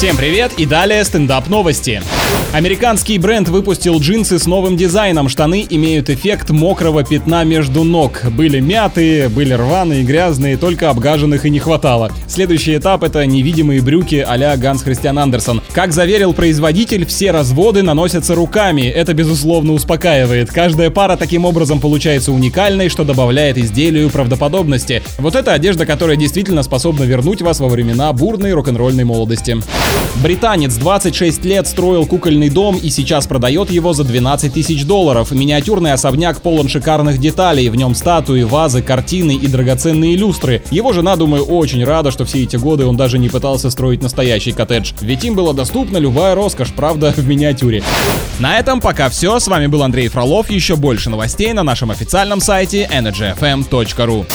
Всем привет и далее стендап новости. Американский бренд выпустил джинсы с новым дизайном. Штаны имеют эффект мокрого пятна между ног. Были мятые, были рваные, грязные, только обгаженных и не хватало. Следующий этап это невидимые брюки а-ля Ганс Христиан Андерсон. Как заверил производитель, все разводы наносятся руками. Это безусловно успокаивает. Каждая пара таким образом получается уникальной, что добавляет изделию правдоподобности. Вот это одежда, которая действительно способна вернуть вас во времена бурной рок-н-ролльной молодости. Британец 26 лет строил кукольный дом и сейчас продает его за 12 тысяч долларов. Миниатюрный особняк полон шикарных деталей, в нем статуи, вазы, картины и драгоценные люстры. Его жена, думаю, очень рада, что все эти годы он даже не пытался строить настоящий коттедж. Ведь им была доступна любая роскошь, правда, в миниатюре. На этом пока все. С вами был Андрей Фролов. Еще больше новостей на нашем официальном сайте energyfm.ru.